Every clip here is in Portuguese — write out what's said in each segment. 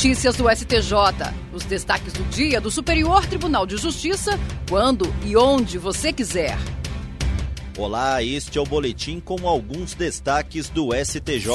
Notícias do STJ. Os destaques do dia do Superior Tribunal de Justiça, quando e onde você quiser. Olá, este é o boletim com alguns destaques do STJ.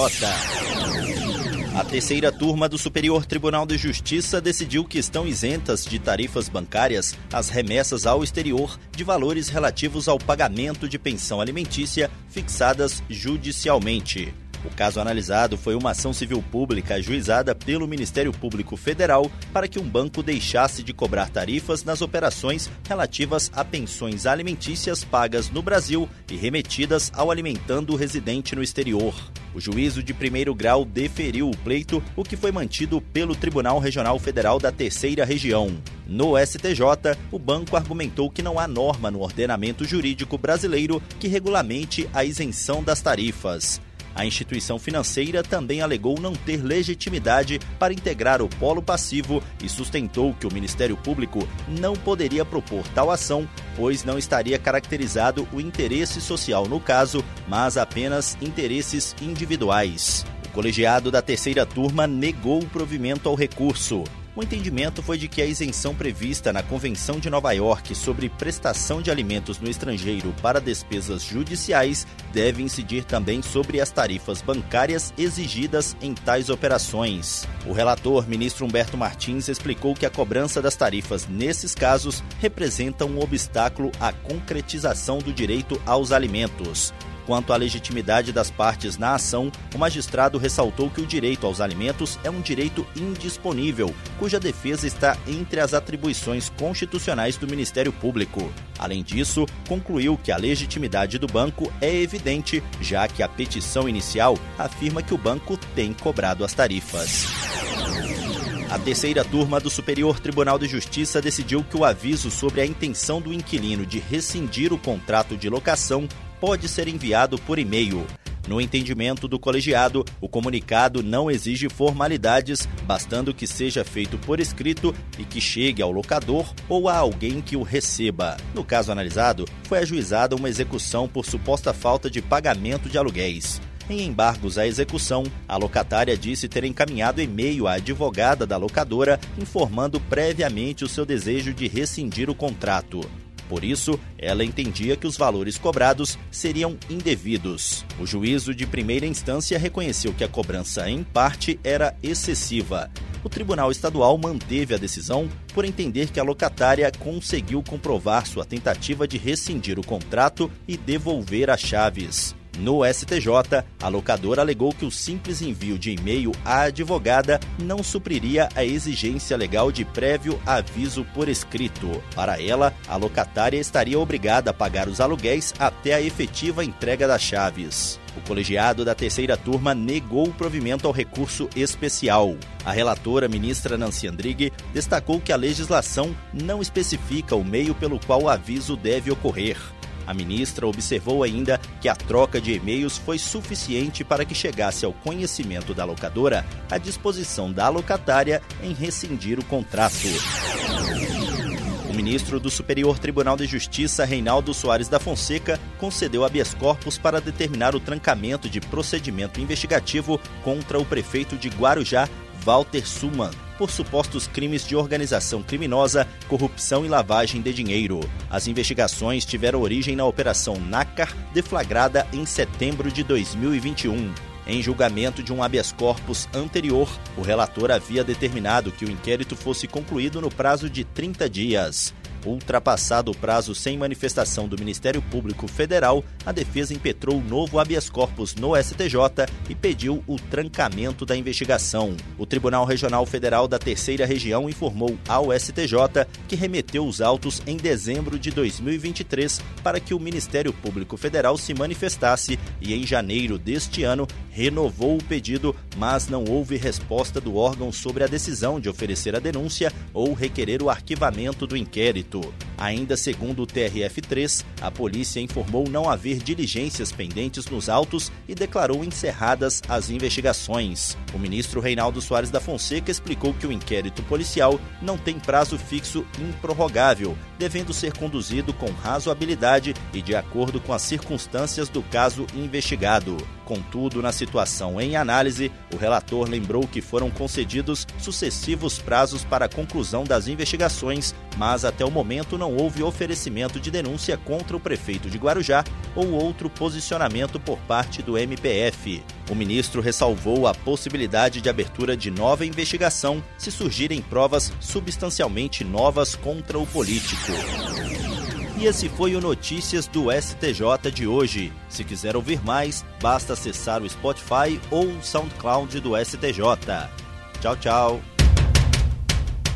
A terceira turma do Superior Tribunal de Justiça decidiu que estão isentas de tarifas bancárias as remessas ao exterior de valores relativos ao pagamento de pensão alimentícia fixadas judicialmente. O caso analisado foi uma ação civil pública ajuizada pelo Ministério Público Federal para que um banco deixasse de cobrar tarifas nas operações relativas a pensões alimentícias pagas no Brasil e remetidas ao alimentando residente no exterior. O juízo de primeiro grau deferiu o pleito, o que foi mantido pelo Tribunal Regional Federal da Terceira Região. No STJ, o banco argumentou que não há norma no ordenamento jurídico brasileiro que regulamente a isenção das tarifas. A instituição financeira também alegou não ter legitimidade para integrar o polo passivo e sustentou que o Ministério Público não poderia propor tal ação, pois não estaria caracterizado o interesse social no caso, mas apenas interesses individuais. O colegiado da terceira turma negou o provimento ao recurso. O entendimento foi de que a isenção prevista na Convenção de Nova York sobre prestação de alimentos no estrangeiro para despesas judiciais deve incidir também sobre as tarifas bancárias exigidas em tais operações. O relator, ministro Humberto Martins, explicou que a cobrança das tarifas nesses casos representa um obstáculo à concretização do direito aos alimentos. Quanto à legitimidade das partes na ação, o magistrado ressaltou que o direito aos alimentos é um direito indisponível, cuja defesa está entre as atribuições constitucionais do Ministério Público. Além disso, concluiu que a legitimidade do banco é evidente, já que a petição inicial afirma que o banco tem cobrado as tarifas. A terceira turma do Superior Tribunal de Justiça decidiu que o aviso sobre a intenção do inquilino de rescindir o contrato de locação pode ser enviado por e-mail. No entendimento do colegiado, o comunicado não exige formalidades, bastando que seja feito por escrito e que chegue ao locador ou a alguém que o receba. No caso analisado, foi ajuizada uma execução por suposta falta de pagamento de aluguéis. Em embargos à execução, a locatária disse ter encaminhado e-mail à advogada da locadora informando previamente o seu desejo de rescindir o contrato. Por isso, ela entendia que os valores cobrados seriam indevidos. O juízo de primeira instância reconheceu que a cobrança, em parte, era excessiva. O Tribunal Estadual manteve a decisão por entender que a locatária conseguiu comprovar sua tentativa de rescindir o contrato e devolver as chaves. No STJ, a locadora alegou que o simples envio de e-mail à advogada não supriria a exigência legal de prévio aviso por escrito. Para ela, a locatária estaria obrigada a pagar os aluguéis até a efetiva entrega das chaves. O colegiado da terceira turma negou o provimento ao recurso especial. A relatora, ministra Nancy Andrighi, destacou que a legislação não especifica o meio pelo qual o aviso deve ocorrer. A ministra observou ainda que a troca de e-mails foi suficiente para que chegasse ao conhecimento da locadora a disposição da locatária em rescindir o contrato. O ministro do Superior Tribunal de Justiça, Reinaldo Soares da Fonseca, concedeu habeas corpus para determinar o trancamento de procedimento investigativo contra o prefeito de Guarujá, Walter Suman, por supostos crimes de organização criminosa, corrupção e lavagem de dinheiro. As investigações tiveram origem na Operação NACAR, deflagrada em setembro de 2021. Em julgamento de um habeas corpus anterior, o relator havia determinado que o inquérito fosse concluído no prazo de 30 dias. Ultrapassado o prazo sem manifestação do Ministério Público Federal, a defesa impetrou novo habeas corpus no STJ e pediu o trancamento da investigação. O Tribunal Regional Federal da Terceira Região informou ao STJ que remeteu os autos em dezembro de 2023 para que o Ministério Público Federal se manifestasse e em janeiro deste ano renovou o pedido, mas não houve resposta do órgão sobre a decisão de oferecer a denúncia ou requerer o arquivamento do inquérito. Neto. Ainda segundo o TRF3, a polícia informou não haver diligências pendentes nos autos e declarou encerradas as investigações. O ministro Reinaldo Soares da Fonseca explicou que o inquérito policial não tem prazo fixo improrrogável, devendo ser conduzido com razoabilidade e de acordo com as circunstâncias do caso investigado. Contudo, na situação em análise, o relator lembrou que foram concedidos sucessivos prazos para a conclusão das investigações, mas até o momento não houve oferecimento de denúncia contra o prefeito de Guarujá ou outro posicionamento por parte do MPF. O ministro ressalvou a possibilidade de abertura de nova investigação se surgirem provas substancialmente novas contra o político. E esse foi o Notícias do STJ de hoje. Se quiser ouvir mais, basta acessar o Spotify ou o SoundCloud do STJ. Tchau, tchau.